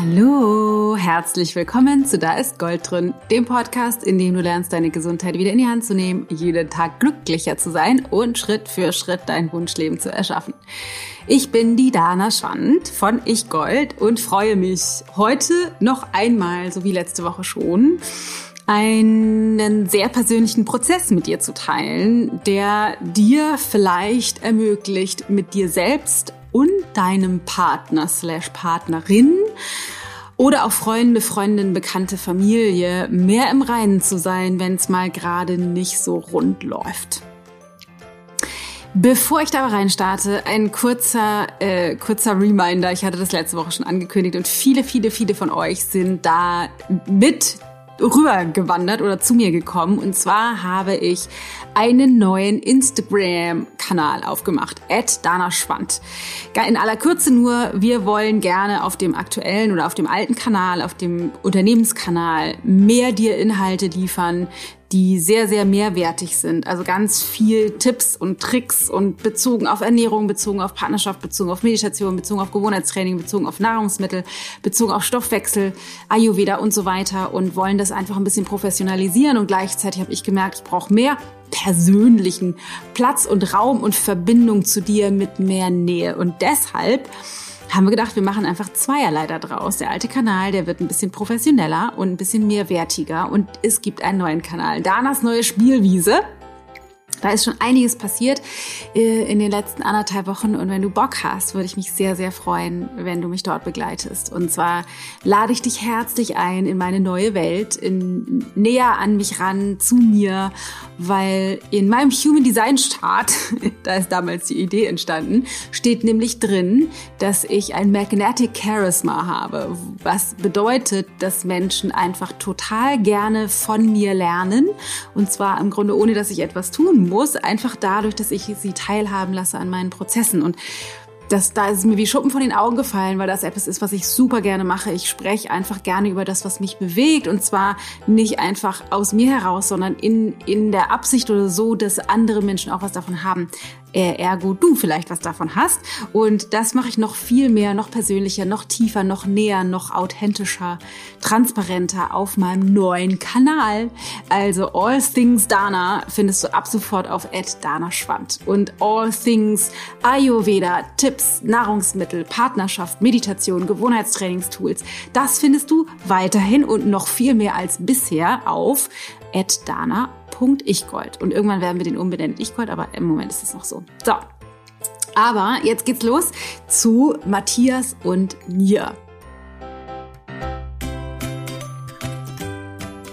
Hallo, herzlich willkommen zu Da ist Gold drin, dem Podcast, in dem du lernst, deine Gesundheit wieder in die Hand zu nehmen, jeden Tag glücklicher zu sein und Schritt für Schritt dein Wunschleben zu erschaffen. Ich bin die Dana Schwand von Ich Gold und freue mich heute noch einmal, so wie letzte Woche schon, einen sehr persönlichen Prozess mit dir zu teilen, der dir vielleicht ermöglicht, mit dir selbst und deinem Partner slash Partnerin oder auch Freunde, Freundin, bekannte Familie mehr im Reinen zu sein, wenn es mal gerade nicht so rund läuft. Bevor ich da rein starte, ein kurzer, äh, kurzer Reminder. Ich hatte das letzte Woche schon angekündigt und viele, viele, viele von euch sind da mit rübergewandert oder zu mir gekommen. Und zwar habe ich einen neuen Instagram-Kanal aufgemacht, at Dana Schwand. In aller Kürze nur, wir wollen gerne auf dem aktuellen oder auf dem alten Kanal, auf dem Unternehmenskanal mehr dir Inhalte liefern, die sehr, sehr mehrwertig sind. Also ganz viel Tipps und Tricks und bezogen auf Ernährung, bezogen auf Partnerschaft, bezogen auf Meditation, bezogen auf Gewohnheitstraining, bezogen auf Nahrungsmittel, bezogen auf Stoffwechsel, Ayurveda und so weiter und wollen das einfach ein bisschen professionalisieren. Und gleichzeitig habe ich gemerkt, ich brauche mehr persönlichen Platz und Raum und Verbindung zu dir mit mehr Nähe. Und deshalb haben wir gedacht, wir machen einfach zweierlei da draus. Der alte Kanal, der wird ein bisschen professioneller und ein bisschen mehrwertiger und es gibt einen neuen Kanal. Danas neue Spielwiese. Da ist schon einiges passiert äh, in den letzten anderthalb Wochen. Und wenn du Bock hast, würde ich mich sehr, sehr freuen, wenn du mich dort begleitest. Und zwar lade ich dich herzlich ein in meine neue Welt, in, näher an mich ran, zu mir, weil in meinem Human Design Start, da ist damals die Idee entstanden, steht nämlich drin, dass ich ein Magnetic Charisma habe, was bedeutet, dass Menschen einfach total gerne von mir lernen. Und zwar im Grunde ohne, dass ich etwas tun muss, einfach dadurch, dass ich sie teilhaben lasse an meinen Prozessen. Und das, da ist es mir wie Schuppen von den Augen gefallen, weil das etwas ist, was ich super gerne mache. Ich spreche einfach gerne über das, was mich bewegt und zwar nicht einfach aus mir heraus, sondern in, in der Absicht oder so, dass andere Menschen auch was davon haben ergo du vielleicht was davon hast. Und das mache ich noch viel mehr, noch persönlicher, noch tiefer, noch näher, noch authentischer, transparenter auf meinem neuen Kanal. Also All Things Dana findest du ab sofort auf Dana Schwand. Und All Things Ayurveda, Tipps, Nahrungsmittel, Partnerschaft, Meditation, Gewohnheitstrainingstools, das findest du weiterhin und noch viel mehr als bisher auf Dana Ichgold. Und irgendwann werden wir den umbenennen Ichgold, aber im Moment ist es noch so. So. Aber jetzt geht's los zu Matthias und mir.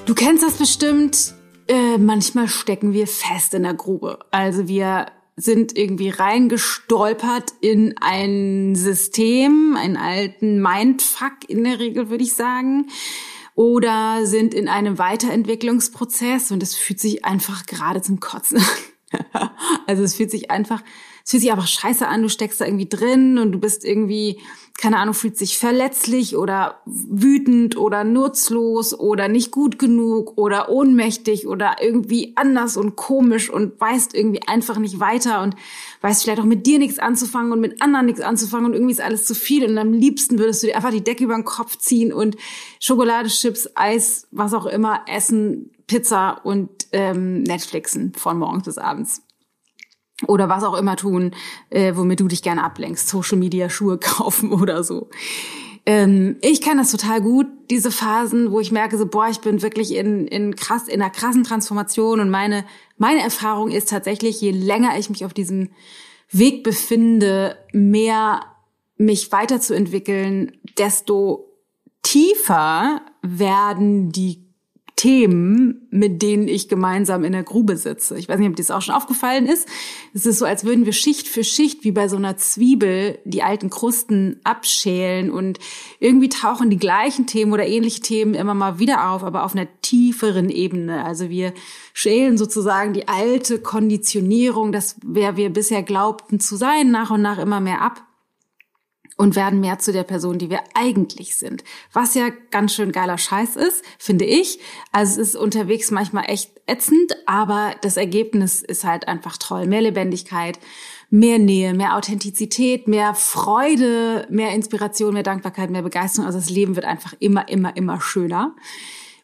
Du kennst das bestimmt. Äh, manchmal stecken wir fest in der Grube. Also wir sind irgendwie reingestolpert in ein System, einen alten Mindfuck in der Regel, würde ich sagen oder sind in einem Weiterentwicklungsprozess und es fühlt sich einfach gerade zum Kotzen an. also es fühlt sich einfach es fühlt sich einfach scheiße an, du steckst da irgendwie drin und du bist irgendwie, keine Ahnung, fühlt sich verletzlich oder wütend oder nutzlos oder nicht gut genug oder ohnmächtig oder irgendwie anders und komisch und weißt irgendwie einfach nicht weiter und weißt vielleicht auch mit dir nichts anzufangen und mit anderen nichts anzufangen und irgendwie ist alles zu viel und am liebsten würdest du dir einfach die Decke über den Kopf ziehen und Schokolade, Chips, Eis, was auch immer essen, Pizza und ähm, Netflixen von morgens bis abends. Oder was auch immer tun, äh, womit du dich gerne ablenkst, Social Media Schuhe kaufen oder so. Ähm, ich kenne das total gut, diese Phasen, wo ich merke, so boah, ich bin wirklich in in krass in einer krassen Transformation. Und meine meine Erfahrung ist tatsächlich, je länger ich mich auf diesem Weg befinde, mehr mich weiterzuentwickeln, desto tiefer werden die Themen, mit denen ich gemeinsam in der Grube sitze. Ich weiß nicht, ob dir das auch schon aufgefallen ist. Es ist so, als würden wir Schicht für Schicht wie bei so einer Zwiebel die alten Krusten abschälen und irgendwie tauchen die gleichen Themen oder ähnliche Themen immer mal wieder auf, aber auf einer tieferen Ebene. Also wir schälen sozusagen die alte Konditionierung, das wer wir bisher glaubten zu sein, nach und nach immer mehr ab und werden mehr zu der Person, die wir eigentlich sind. Was ja ganz schön geiler Scheiß ist, finde ich. Also es ist unterwegs manchmal echt ätzend, aber das Ergebnis ist halt einfach toll. Mehr Lebendigkeit, mehr Nähe, mehr Authentizität, mehr Freude, mehr Inspiration, mehr Dankbarkeit, mehr Begeisterung. Also das Leben wird einfach immer, immer, immer schöner.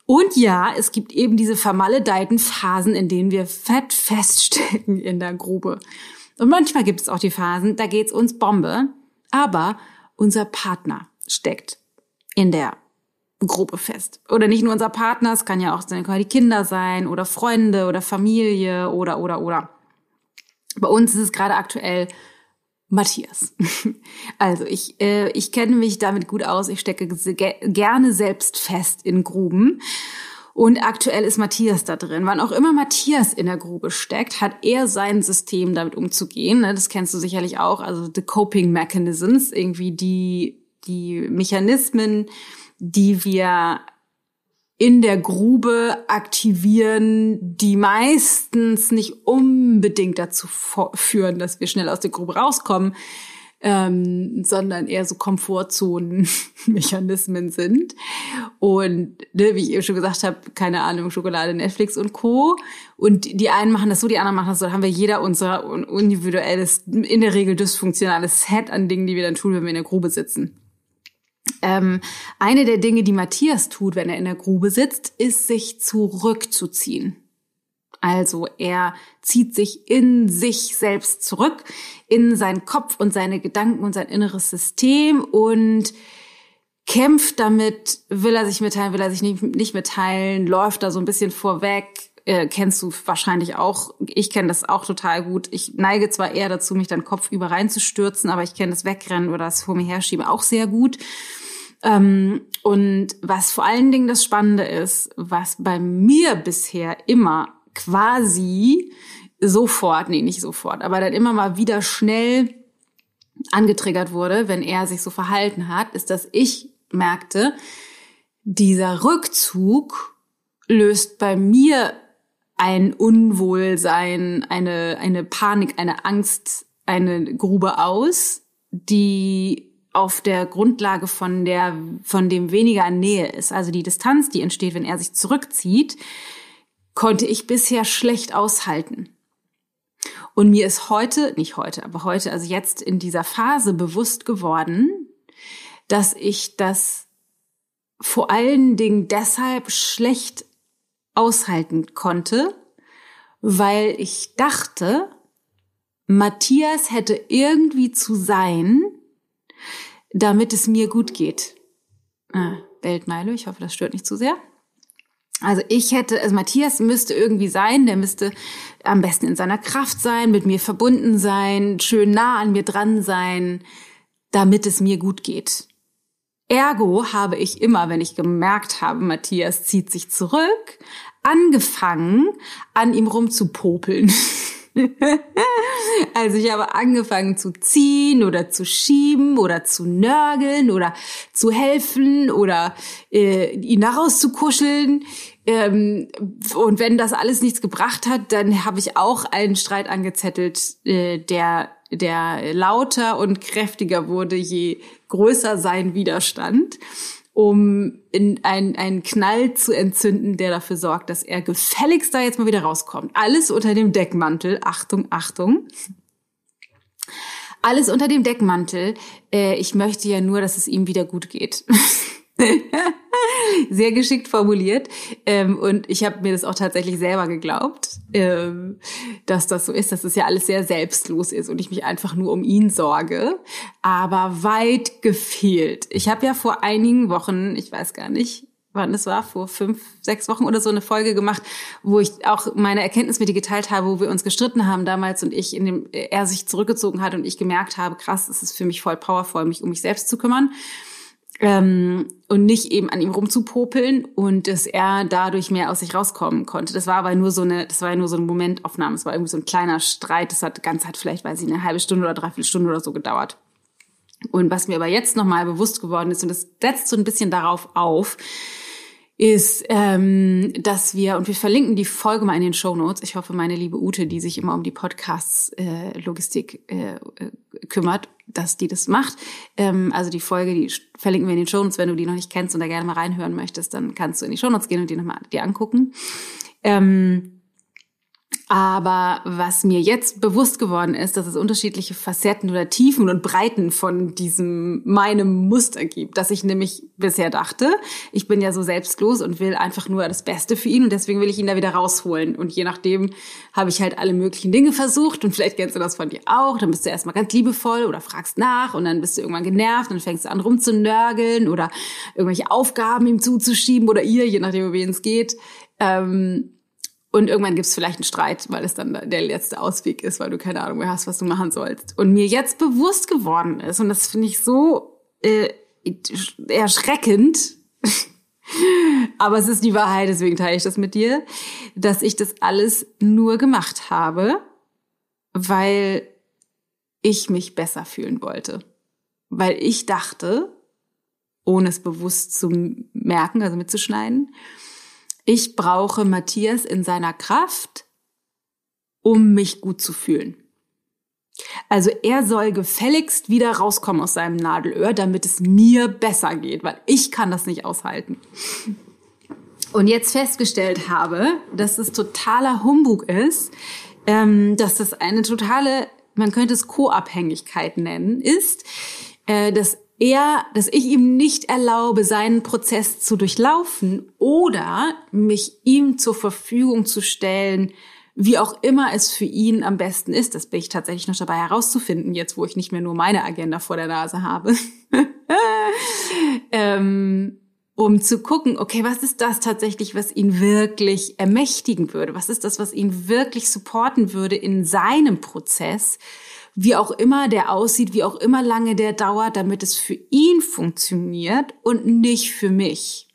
Und ja, es gibt eben diese vermaledeiten Phasen, in denen wir fett feststecken in der Grube. Und manchmal gibt es auch die Phasen, da geht's uns Bombe, aber unser Partner steckt in der Grube fest. Oder nicht nur unser Partner, es kann ja auch die Kinder sein oder Freunde oder Familie oder, oder, oder. Bei uns ist es gerade aktuell Matthias. Also ich, äh, ich kenne mich damit gut aus. Ich stecke gerne selbst fest in Gruben. Und aktuell ist Matthias da drin. Wann auch immer Matthias in der Grube steckt, hat er sein System, damit umzugehen. Ne? Das kennst du sicherlich auch. Also the coping mechanisms, irgendwie die, die Mechanismen, die wir in der Grube aktivieren, die meistens nicht unbedingt dazu führen, dass wir schnell aus der Grube rauskommen, ähm, sondern eher so Komfortzonen-Mechanismen sind. Und ne, wie ich eben schon gesagt habe, keine Ahnung, Schokolade, Netflix und Co. Und die einen machen das so, die anderen machen das so. Da haben wir jeder unser individuelles, in der Regel dysfunktionales Set an Dingen, die wir dann tun, wenn wir in der Grube sitzen. Ähm, eine der Dinge, die Matthias tut, wenn er in der Grube sitzt, ist sich zurückzuziehen. Also er zieht sich in sich selbst zurück, in seinen Kopf und seine Gedanken und sein inneres System und kämpft damit, will er sich mitteilen, will er sich nicht, nicht mitteilen, läuft da so ein bisschen vorweg, äh, kennst du wahrscheinlich auch. Ich kenne das auch total gut. Ich neige zwar eher dazu, mich dann kopfüber reinzustürzen, aber ich kenne das Wegrennen oder das vor mir herschieben auch sehr gut. Ähm, und was vor allen Dingen das Spannende ist, was bei mir bisher immer quasi sofort, nee, nicht sofort, aber dann immer mal wieder schnell angetriggert wurde, wenn er sich so verhalten hat, ist, dass ich merkte, dieser Rückzug löst bei mir ein Unwohlsein, eine, eine Panik, eine Angst, eine Grube aus, die auf der Grundlage von der, von dem weniger Nähe ist. Also die Distanz, die entsteht, wenn er sich zurückzieht, konnte ich bisher schlecht aushalten. Und mir ist heute, nicht heute, aber heute, also jetzt in dieser Phase bewusst geworden, dass ich das vor allen Dingen deshalb schlecht aushalten konnte, weil ich dachte, Matthias hätte irgendwie zu sein, damit es mir gut geht. Ah, Weltmeile, ich hoffe, das stört nicht zu sehr. Also ich hätte, also Matthias müsste irgendwie sein, der müsste am besten in seiner Kraft sein, mit mir verbunden sein, schön nah an mir dran sein, damit es mir gut geht. Ergo habe ich immer, wenn ich gemerkt habe, Matthias zieht sich zurück, angefangen, an ihm rumzupopeln. also ich habe angefangen zu ziehen oder zu schieben oder zu nörgeln oder zu helfen oder äh, ihn kuscheln. Ähm, und wenn das alles nichts gebracht hat, dann habe ich auch einen Streit angezettelt, äh, der, der lauter und kräftiger wurde, je größer sein Widerstand um in ein, einen Knall zu entzünden, der dafür sorgt, dass er gefälligst da jetzt mal wieder rauskommt. Alles unter dem Deckmantel. Achtung, Achtung. Alles unter dem Deckmantel. Äh, ich möchte ja nur, dass es ihm wieder gut geht. Sehr geschickt formuliert. Ähm, und ich habe mir das auch tatsächlich selber geglaubt, ähm, dass das so ist, dass es ja alles sehr selbstlos ist und ich mich einfach nur um ihn sorge. Aber weit gefehlt. Ich habe ja vor einigen Wochen, ich weiß gar nicht, wann es war, vor fünf, sechs Wochen oder so eine Folge gemacht, wo ich auch meine Erkenntnis mit dir geteilt habe, wo wir uns gestritten haben damals und ich in dem, er sich zurückgezogen hat und ich gemerkt habe, krass, es ist für mich voll powervoll, mich um mich selbst zu kümmern ähm, und nicht eben an ihm rumzupopeln und dass er dadurch mehr aus sich rauskommen konnte. Das war aber nur so eine, das war ja nur so eine Momentaufnahme. Es war irgendwie so ein kleiner Streit. Das hat ganz hat vielleicht, weiß ich, eine halbe Stunde oder dreiviertel Stunde oder so gedauert. Und was mir aber jetzt nochmal bewusst geworden ist, und das setzt so ein bisschen darauf auf, ist, ähm, dass wir, und wir verlinken die Folge mal in den Show Notes. Ich hoffe, meine liebe Ute, die sich immer um die Podcasts-Logistik äh, äh, kümmert, dass die das macht. Ähm, also die Folge, die verlinken wir in den Shownotes. Wenn du die noch nicht kennst und da gerne mal reinhören möchtest, dann kannst du in die Shownotes gehen und die nochmal dir angucken. Ähm, aber was mir jetzt bewusst geworden ist, dass es unterschiedliche Facetten oder Tiefen und Breiten von diesem meinem Muster gibt. Dass ich nämlich bisher dachte, ich bin ja so selbstlos und will einfach nur das Beste für ihn und deswegen will ich ihn da wieder rausholen. Und je nachdem habe ich halt alle möglichen Dinge versucht und vielleicht kennst du das von dir auch. Dann bist du erstmal ganz liebevoll oder fragst nach und dann bist du irgendwann genervt und fängst an rumzunörgeln oder irgendwelche Aufgaben ihm zuzuschieben oder ihr, je nachdem, um wen es geht. Ähm, und irgendwann gibt's vielleicht einen Streit, weil es dann der letzte Ausweg ist, weil du keine Ahnung mehr hast, was du machen sollst. Und mir jetzt bewusst geworden ist, und das finde ich so äh, erschreckend, aber es ist die Wahrheit, deswegen teile ich das mit dir, dass ich das alles nur gemacht habe, weil ich mich besser fühlen wollte. Weil ich dachte, ohne es bewusst zu merken, also mitzuschneiden, ich brauche Matthias in seiner Kraft, um mich gut zu fühlen. Also er soll gefälligst wieder rauskommen aus seinem Nadelöhr, damit es mir besser geht, weil ich kann das nicht aushalten. Und jetzt festgestellt habe, dass es totaler Humbug ist, ähm, dass das eine totale, man könnte es Co-Abhängigkeit nennen, ist, äh, dass er, dass ich ihm nicht erlaube, seinen Prozess zu durchlaufen oder mich ihm zur Verfügung zu stellen, wie auch immer es für ihn am besten ist. Das bin ich tatsächlich noch dabei herauszufinden, jetzt wo ich nicht mehr nur meine Agenda vor der Nase habe. ähm, um zu gucken, okay, was ist das tatsächlich, was ihn wirklich ermächtigen würde? Was ist das, was ihn wirklich supporten würde in seinem Prozess? Wie auch immer der aussieht, wie auch immer lange der dauert, damit es für ihn funktioniert und nicht für mich.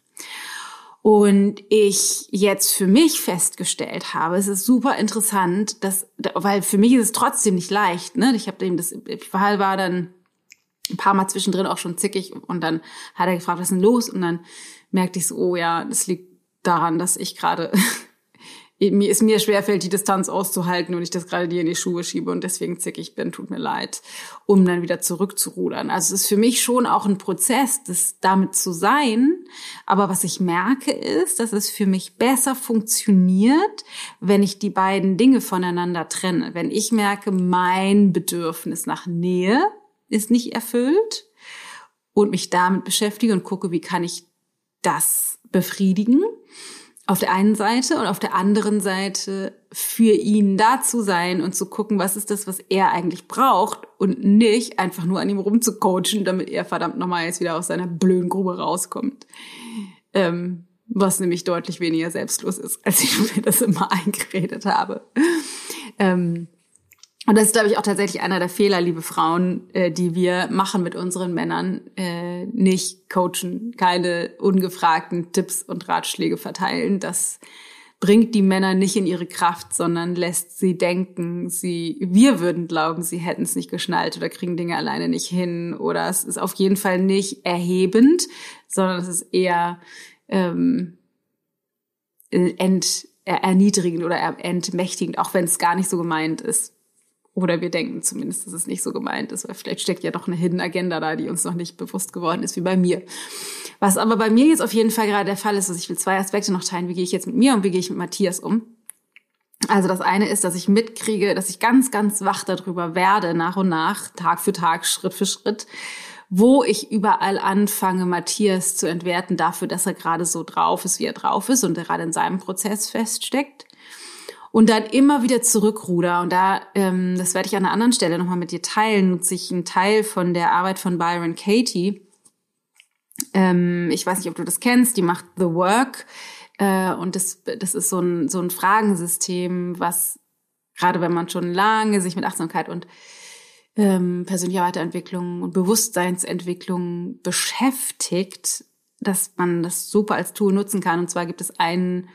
Und ich jetzt für mich festgestellt habe, es ist super interessant, dass, weil für mich ist es trotzdem nicht leicht, ne? Ich habe dem das, ich war dann ein paar Mal zwischendrin auch schon zickig und dann hat er gefragt, was ist denn los? Und dann merkte ich so, oh ja, das liegt daran, dass ich gerade mir ist mir schwerfällt, die Distanz auszuhalten und ich das gerade dir in die Schuhe schiebe und deswegen zickig bin, tut mir leid, um dann wieder zurückzurudern. Also es ist für mich schon auch ein Prozess, das damit zu sein. Aber was ich merke ist, dass es für mich besser funktioniert, wenn ich die beiden Dinge voneinander trenne. Wenn ich merke, mein Bedürfnis nach Nähe ist nicht erfüllt und mich damit beschäftige und gucke, wie kann ich das befriedigen auf der einen Seite und auf der anderen Seite für ihn da zu sein und zu gucken, was ist das, was er eigentlich braucht und nicht einfach nur an ihm rumzucoachen, damit er verdammt nochmal jetzt wieder aus seiner blöden Grube rauskommt. Ähm, was nämlich deutlich weniger selbstlos ist, als ich mir das immer eingeredet habe. Ähm, und das ist, glaube ich, auch tatsächlich einer der Fehler, liebe Frauen, äh, die wir machen mit unseren Männern. Äh, nicht coachen, keine ungefragten Tipps und Ratschläge verteilen. Das bringt die Männer nicht in ihre Kraft, sondern lässt sie denken, sie, wir würden glauben, sie hätten es nicht geschnallt oder kriegen Dinge alleine nicht hin. Oder es ist auf jeden Fall nicht erhebend, sondern es ist eher ähm, ent, erniedrigend oder entmächtigend, auch wenn es gar nicht so gemeint ist. Oder wir denken zumindest, dass es nicht so gemeint ist, weil vielleicht steckt ja doch eine Hidden Agenda da, die uns noch nicht bewusst geworden ist, wie bei mir. Was aber bei mir jetzt auf jeden Fall gerade der Fall ist, dass ich will zwei Aspekte noch teilen. Wie gehe ich jetzt mit mir und wie gehe ich mit Matthias um? Also das eine ist, dass ich mitkriege, dass ich ganz, ganz wach darüber werde, nach und nach, Tag für Tag, Schritt für Schritt, wo ich überall anfange, Matthias zu entwerten dafür, dass er gerade so drauf ist, wie er drauf ist und gerade in seinem Prozess feststeckt und dann immer wieder zurückruder. Und da, ähm, das werde ich an einer anderen Stelle nochmal mit dir teilen, nutze ich einen Teil von der Arbeit von Byron Katie. Ähm, ich weiß nicht, ob du das kennst, die macht The Work. Äh, und das, das ist so ein, so ein Fragensystem, was gerade wenn man schon lange sich mit Achtsamkeit und ähm, persönlicher Weiterentwicklung und Bewusstseinsentwicklung beschäftigt, dass man das super als Tool nutzen kann. Und zwar gibt es einen,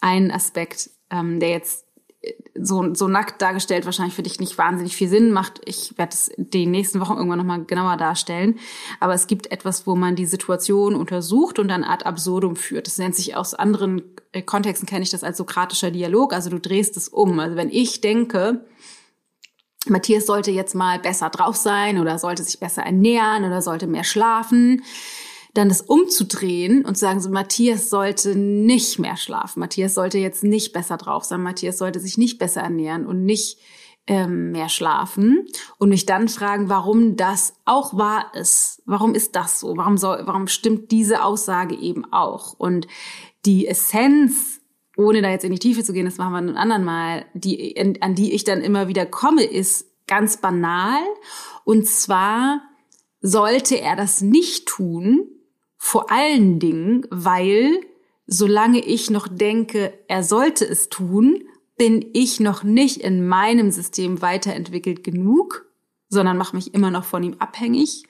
einen Aspekt, ähm, der jetzt äh, so, so nackt dargestellt wahrscheinlich für dich nicht wahnsinnig viel Sinn macht. Ich werde es die nächsten Wochen irgendwann nochmal genauer darstellen. Aber es gibt etwas, wo man die Situation untersucht und dann ad absurdum führt. Das nennt sich aus anderen äh, Kontexten kenne ich das als sokratischer Dialog. Also du drehst es um. Also wenn ich denke, Matthias sollte jetzt mal besser drauf sein oder sollte sich besser ernähren oder sollte mehr schlafen, dann das umzudrehen und zu sagen, so Matthias sollte nicht mehr schlafen, Matthias sollte jetzt nicht besser drauf sein, Matthias sollte sich nicht besser ernähren und nicht ähm, mehr schlafen und mich dann fragen, warum das auch wahr ist. Warum ist das so? Warum soll, warum stimmt diese Aussage eben auch? Und die Essenz, ohne da jetzt in die Tiefe zu gehen, das machen wir ein anderen Mal, die, an die ich dann immer wieder komme, ist ganz banal. Und zwar sollte er das nicht tun, vor allen Dingen, weil solange ich noch denke, er sollte es tun, bin ich noch nicht in meinem System weiterentwickelt genug, sondern mache mich immer noch von ihm abhängig,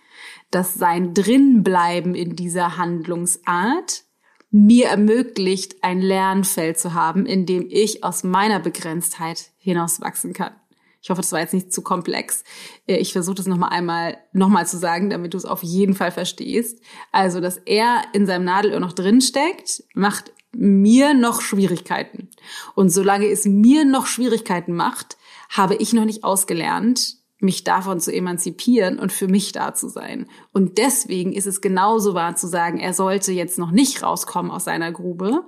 dass sein Drinbleiben in dieser Handlungsart mir ermöglicht, ein Lernfeld zu haben, in dem ich aus meiner Begrenztheit hinauswachsen kann. Ich hoffe, das war jetzt nicht zu komplex. Äh, ich versuche das nochmal einmal nochmal zu sagen, damit du es auf jeden Fall verstehst. Also, dass er in seinem Nadelöhr noch drin steckt, macht mir noch Schwierigkeiten. Und solange es mir noch Schwierigkeiten macht, habe ich noch nicht ausgelernt, mich davon zu emanzipieren und für mich da zu sein. Und deswegen ist es genauso wahr zu sagen, er sollte jetzt noch nicht rauskommen aus seiner Grube,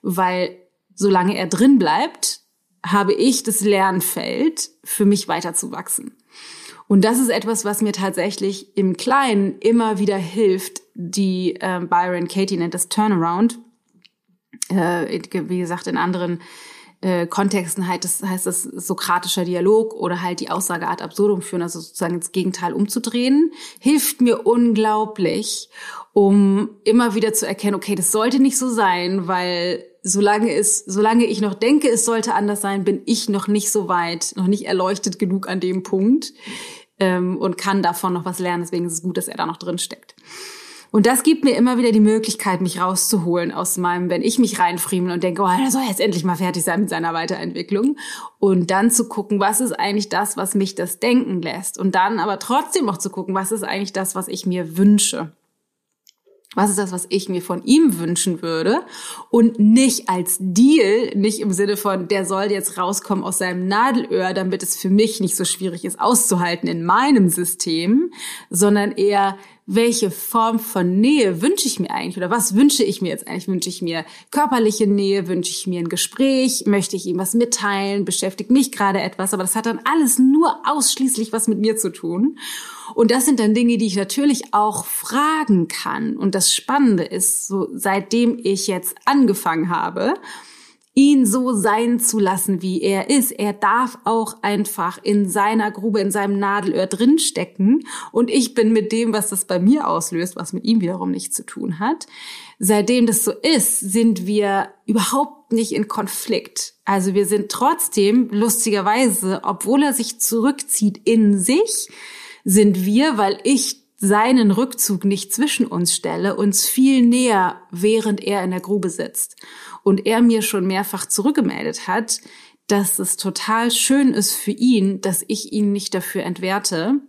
weil solange er drin bleibt, habe ich das Lernfeld, für mich weiterzuwachsen. Und das ist etwas, was mir tatsächlich im Kleinen immer wieder hilft. Die äh, Byron Katie nennt das Turnaround äh, wie gesagt, in anderen äh, Kontexten halt, das heißt das sokratischer Dialog oder halt die Aussage ad absurdum führen, also sozusagen ins Gegenteil umzudrehen, hilft mir unglaublich, um immer wieder zu erkennen, okay, das sollte nicht so sein, weil solange es, solange ich noch denke, es sollte anders sein, bin ich noch nicht so weit, noch nicht erleuchtet genug an dem Punkt ähm, und kann davon noch was lernen. Deswegen ist es gut, dass er da noch drin steckt. Und das gibt mir immer wieder die Möglichkeit, mich rauszuholen aus meinem, wenn ich mich reinfriemel und denke, oh, er soll jetzt endlich mal fertig sein mit seiner Weiterentwicklung. Und dann zu gucken, was ist eigentlich das, was mich das denken lässt. Und dann aber trotzdem auch zu gucken, was ist eigentlich das, was ich mir wünsche. Was ist das, was ich mir von ihm wünschen würde? Und nicht als Deal, nicht im Sinne von, der soll jetzt rauskommen aus seinem Nadelöhr, damit es für mich nicht so schwierig ist auszuhalten in meinem System, sondern eher, welche Form von Nähe wünsche ich mir eigentlich oder was wünsche ich mir jetzt eigentlich? Wünsche ich mir körperliche Nähe? Wünsche ich mir ein Gespräch? Möchte ich ihm was mitteilen? Beschäftigt mich gerade etwas? Aber das hat dann alles nur ausschließlich was mit mir zu tun. Und das sind dann Dinge, die ich natürlich auch fragen kann. Und das Spannende ist, so seitdem ich jetzt angefangen habe, ihn so sein zu lassen, wie er ist. Er darf auch einfach in seiner Grube, in seinem Nadelöhr drinstecken. Und ich bin mit dem, was das bei mir auslöst, was mit ihm wiederum nichts zu tun hat. Seitdem das so ist, sind wir überhaupt nicht in Konflikt. Also wir sind trotzdem, lustigerweise, obwohl er sich zurückzieht in sich, sind wir, weil ich seinen Rückzug nicht zwischen uns stelle, uns viel näher, während er in der Grube sitzt und er mir schon mehrfach zurückgemeldet hat, dass es total schön ist für ihn, dass ich ihn nicht dafür entwerte,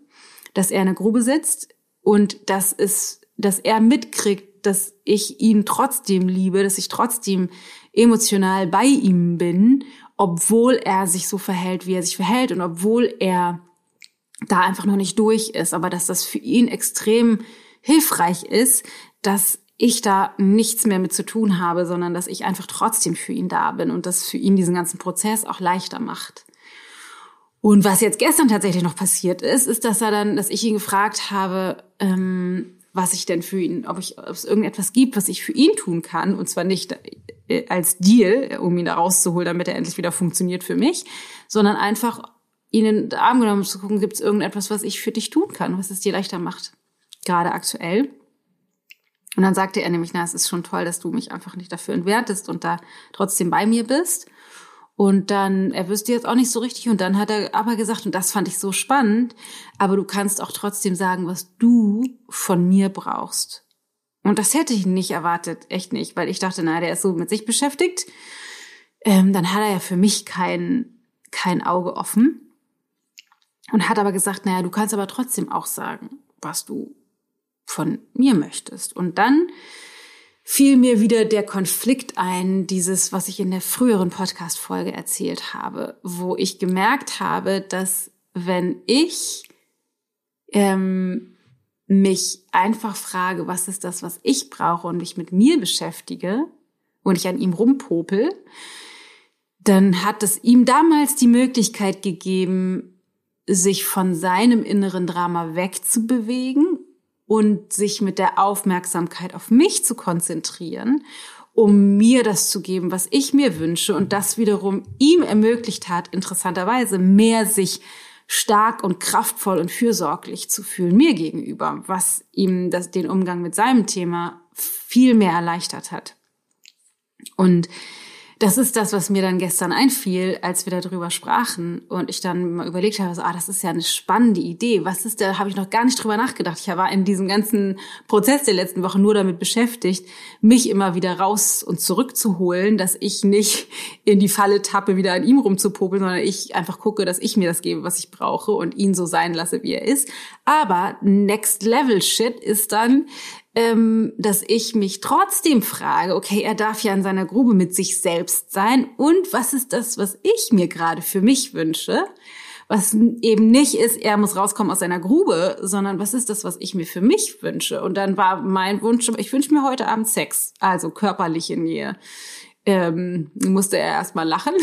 dass er in der Grube sitzt und dass es, dass er mitkriegt, dass ich ihn trotzdem liebe, dass ich trotzdem emotional bei ihm bin, obwohl er sich so verhält, wie er sich verhält und obwohl er da einfach noch nicht durch ist, aber dass das für ihn extrem hilfreich ist, dass ich da nichts mehr mit zu tun habe, sondern dass ich einfach trotzdem für ihn da bin und das für ihn diesen ganzen Prozess auch leichter macht. Und was jetzt gestern tatsächlich noch passiert ist, ist, dass er dann, dass ich ihn gefragt habe, ähm, was ich denn für ihn, ob, ich, ob es irgendetwas gibt, was ich für ihn tun kann, und zwar nicht äh, als Deal, um ihn da rauszuholen, damit er endlich wieder funktioniert für mich, sondern einfach ihn in den Arm genommen zu gucken, gibt es irgendetwas, was ich für dich tun kann, was es dir leichter macht, gerade aktuell. Und dann sagte er nämlich, na, es ist schon toll, dass du mich einfach nicht dafür entwertest und da trotzdem bei mir bist. Und dann, er wüsste jetzt auch nicht so richtig. Und dann hat er aber gesagt, und das fand ich so spannend, aber du kannst auch trotzdem sagen, was du von mir brauchst. Und das hätte ich nicht erwartet, echt nicht, weil ich dachte, na, der ist so mit sich beschäftigt. Ähm, dann hat er ja für mich kein, kein Auge offen. Und hat aber gesagt, naja, du kannst aber trotzdem auch sagen, was du von mir möchtest. Und dann fiel mir wieder der Konflikt ein, dieses, was ich in der früheren Podcast-Folge erzählt habe, wo ich gemerkt habe, dass wenn ich ähm, mich einfach frage, was ist das, was ich brauche und mich mit mir beschäftige und ich an ihm rumpopel, dann hat es ihm damals die Möglichkeit gegeben, sich von seinem inneren Drama wegzubewegen und sich mit der Aufmerksamkeit auf mich zu konzentrieren, um mir das zu geben, was ich mir wünsche und das wiederum ihm ermöglicht hat, interessanterweise mehr sich stark und kraftvoll und fürsorglich zu fühlen mir gegenüber, was ihm das, den Umgang mit seinem Thema viel mehr erleichtert hat. Und das ist das, was mir dann gestern einfiel, als wir darüber sprachen und ich dann mal überlegt habe, so, ah, das ist ja eine spannende Idee. Was ist da? Habe ich noch gar nicht drüber nachgedacht. Ich war in diesem ganzen Prozess der letzten Woche nur damit beschäftigt, mich immer wieder raus und zurückzuholen, dass ich nicht in die Falle tappe, wieder an ihm rumzupopeln, sondern ich einfach gucke, dass ich mir das gebe, was ich brauche und ihn so sein lasse, wie er ist. Aber Next Level Shit ist dann, ähm, dass ich mich trotzdem frage, okay, er darf ja in seiner Grube mit sich selbst sein und was ist das, was ich mir gerade für mich wünsche? Was eben nicht ist, er muss rauskommen aus seiner Grube, sondern was ist das, was ich mir für mich wünsche? Und dann war mein Wunsch, ich wünsche mir heute Abend Sex, also körperliche Nähe ähm, musste er erstmal lachen,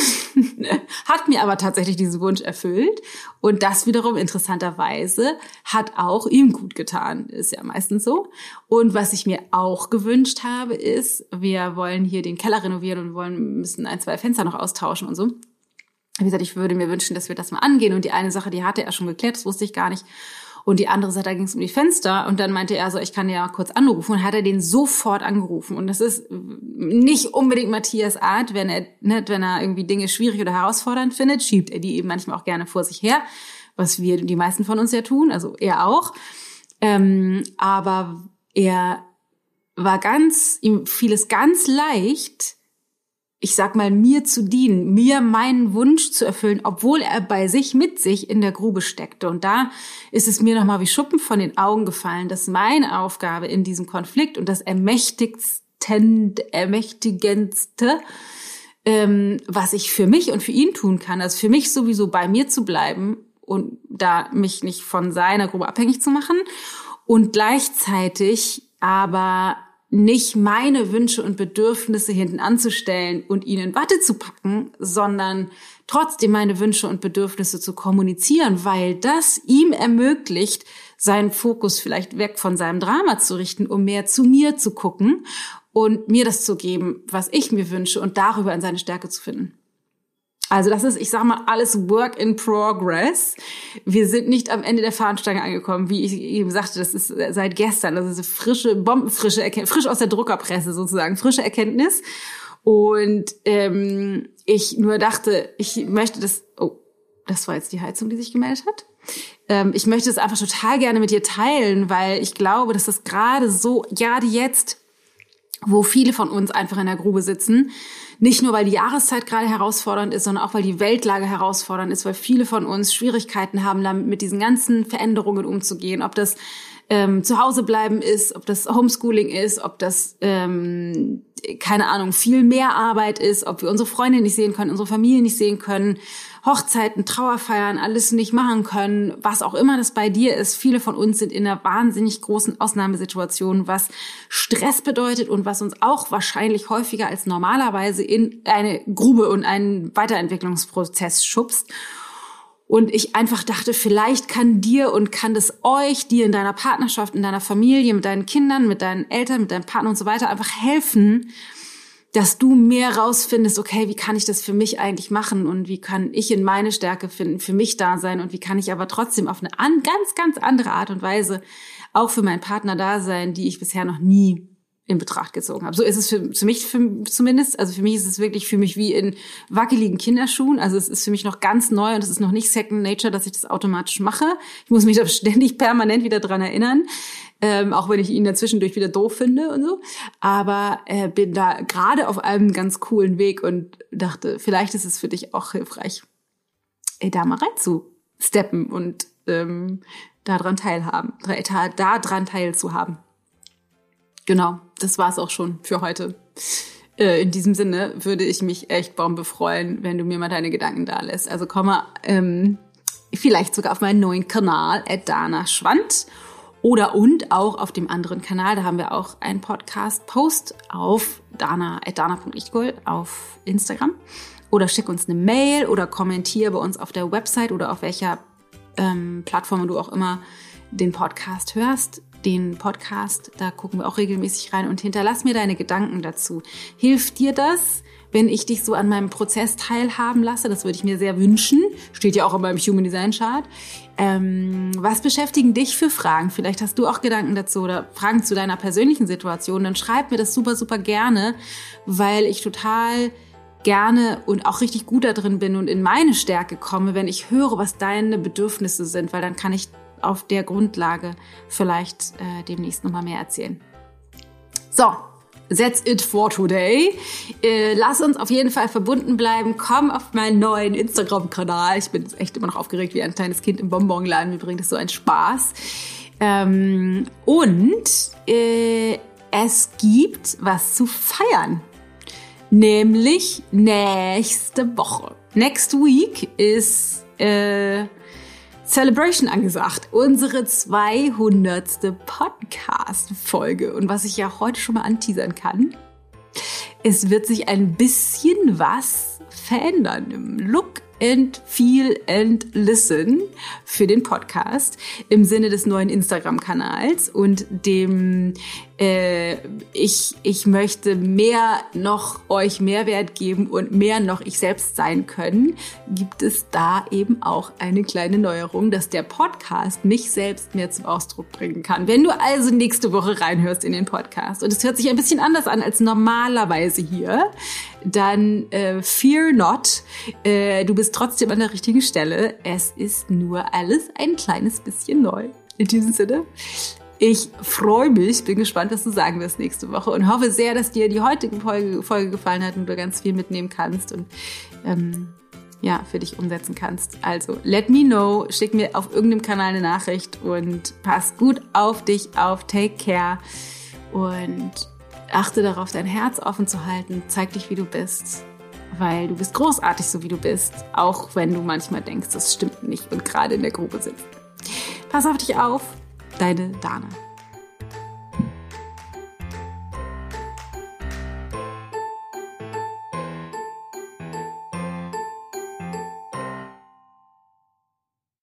hat mir aber tatsächlich diesen Wunsch erfüllt. Und das wiederum interessanterweise hat auch ihm gut getan, ist ja meistens so. Und was ich mir auch gewünscht habe, ist, wir wollen hier den Keller renovieren und wollen, müssen ein, zwei Fenster noch austauschen und so. Wie gesagt, ich würde mir wünschen, dass wir das mal angehen. Und die eine Sache, die hatte er schon geklärt, das wusste ich gar nicht. Und die andere Seite, da ging es um die Fenster. Und dann meinte er so, ich kann ja kurz anrufen. Und hat er den sofort angerufen. Und das ist nicht unbedingt Matthias Art, wenn er, ne, wenn er irgendwie Dinge schwierig oder herausfordernd findet, schiebt er die eben manchmal auch gerne vor sich her, was wir, die meisten von uns ja tun, also er auch. Ähm, aber er war ganz, ihm fiel es ganz leicht, ich sag mal, mir zu dienen, mir meinen Wunsch zu erfüllen, obwohl er bei sich mit sich in der Grube steckte. Und da ist es mir nochmal wie Schuppen von den Augen gefallen, dass meine Aufgabe in diesem Konflikt und das ermächtigendste, ähm, was ich für mich und für ihn tun kann, also für mich sowieso bei mir zu bleiben und da mich nicht von seiner Grube abhängig zu machen und gleichzeitig aber nicht meine Wünsche und Bedürfnisse hinten anzustellen und ihnen Watte zu packen, sondern trotzdem meine Wünsche und Bedürfnisse zu kommunizieren, weil das ihm ermöglicht, seinen Fokus vielleicht weg von seinem Drama zu richten, um mehr zu mir zu gucken und mir das zu geben, was ich mir wünsche und darüber in seine Stärke zu finden. Also das ist, ich sag mal, alles Work in Progress. Wir sind nicht am Ende der Fahnenstange angekommen, wie ich eben sagte, das ist seit gestern. Das ist frische, bombenfrische frisch aus der Druckerpresse sozusagen, frische Erkenntnis. Und ähm, ich nur dachte, ich möchte das, oh, das war jetzt die Heizung, die sich gemeldet hat. Ähm, ich möchte es einfach total gerne mit dir teilen, weil ich glaube, dass das gerade so, gerade jetzt, wo viele von uns einfach in der Grube sitzen, nicht nur, weil die Jahreszeit gerade herausfordernd ist, sondern auch, weil die Weltlage herausfordernd ist, weil viele von uns Schwierigkeiten haben, damit mit diesen ganzen Veränderungen umzugehen. Ob das ähm, zu Hause bleiben ist, ob das Homeschooling ist, ob das ähm, keine Ahnung viel mehr Arbeit ist, ob wir unsere Freunde nicht sehen können, unsere Familie nicht sehen können, Hochzeiten, Trauerfeiern, alles nicht machen können, was auch immer das bei dir ist. Viele von uns sind in einer wahnsinnig großen Ausnahmesituation, was Stress bedeutet und was uns auch wahrscheinlich häufiger als normalerweise in eine Grube und einen Weiterentwicklungsprozess schubst. Und ich einfach dachte, vielleicht kann dir und kann das euch, dir in deiner Partnerschaft, in deiner Familie, mit deinen Kindern, mit deinen Eltern, mit deinem Partner und so weiter einfach helfen, dass du mehr rausfindest, okay, wie kann ich das für mich eigentlich machen und wie kann ich in meine Stärke finden, für mich da sein und wie kann ich aber trotzdem auf eine an, ganz, ganz andere Art und Weise auch für meinen Partner da sein, die ich bisher noch nie in Betracht gezogen habe. So ist es für, für mich für, zumindest. Also für mich ist es wirklich für mich wie in wackeligen Kinderschuhen. Also es ist für mich noch ganz neu und es ist noch nicht Second Nature, dass ich das automatisch mache. Ich muss mich da ständig permanent wieder dran erinnern ähm, auch wenn ich ihn dazwischendurch wieder doof finde und so. Aber äh, bin da gerade auf einem ganz coolen Weg und dachte, vielleicht ist es für dich auch hilfreich, ey, da mal rein zu steppen und ähm, daran teilhaben, da dran teilzuhaben. Genau, das war's auch schon für heute. Äh, in diesem Sinne würde ich mich echt bombe freuen, wenn du mir mal deine Gedanken da lässt. Also komm mal ähm, vielleicht sogar auf meinen neuen Kanal, Dana Schwand. Oder und auch auf dem anderen Kanal, da haben wir auch einen Podcast-Post auf dana, auf Instagram. Oder schick uns eine Mail oder kommentiere bei uns auf der Website oder auf welcher ähm, Plattform du auch immer den Podcast hörst. Den Podcast, da gucken wir auch regelmäßig rein und hinterlass mir deine Gedanken dazu. Hilft dir das? wenn ich dich so an meinem Prozess teilhaben lasse. Das würde ich mir sehr wünschen. Steht ja auch in meinem Human Design Chart. Ähm, was beschäftigen dich für Fragen? Vielleicht hast du auch Gedanken dazu oder Fragen zu deiner persönlichen Situation. Dann schreib mir das super, super gerne, weil ich total gerne und auch richtig gut da drin bin und in meine Stärke komme, wenn ich höre, was deine Bedürfnisse sind, weil dann kann ich auf der Grundlage vielleicht äh, demnächst nochmal mehr erzählen. So, That's it for today. Äh, lass uns auf jeden Fall verbunden bleiben. Komm auf meinen neuen Instagram-Kanal. Ich bin echt immer noch aufgeregt wie ein kleines Kind im Bonbonladen. Mir bringt das so einen Spaß. Ähm, und äh, es gibt was zu feiern. Nämlich nächste Woche. Next week ist äh, Celebration angesagt. Unsere 200. Podcast-Folge. Und was ich ja heute schon mal anteasern kann, es wird sich ein bisschen was verändern im Look and Feel and Listen für den Podcast im Sinne des neuen Instagram-Kanals und dem äh, ich, ich möchte mehr noch euch Mehrwert geben und mehr noch ich selbst sein können, gibt es da eben auch eine kleine Neuerung, dass der Podcast mich selbst mehr zum Ausdruck bringen kann. Wenn du also nächste Woche reinhörst in den Podcast und es hört sich ein bisschen anders an als normalerweise hier, dann äh, fear not, äh, du bist trotzdem an der richtigen Stelle. Es ist nur alles ein kleines bisschen neu. In diesem Sinne, ich freue mich, bin gespannt, was du sagen wirst nächste Woche und hoffe sehr, dass dir die heutige Folge, Folge gefallen hat und du ganz viel mitnehmen kannst und ähm, ja, für dich umsetzen kannst. Also, let me know, schick mir auf irgendeinem Kanal eine Nachricht und pass gut auf dich auf, take care und achte darauf, dein Herz offen zu halten, zeig dich, wie du bist, weil du bist großartig, so wie du bist, auch wenn du manchmal denkst, das stimmt nicht und gerade in der Grube sitzt. Pass auf dich auf, deine Dana.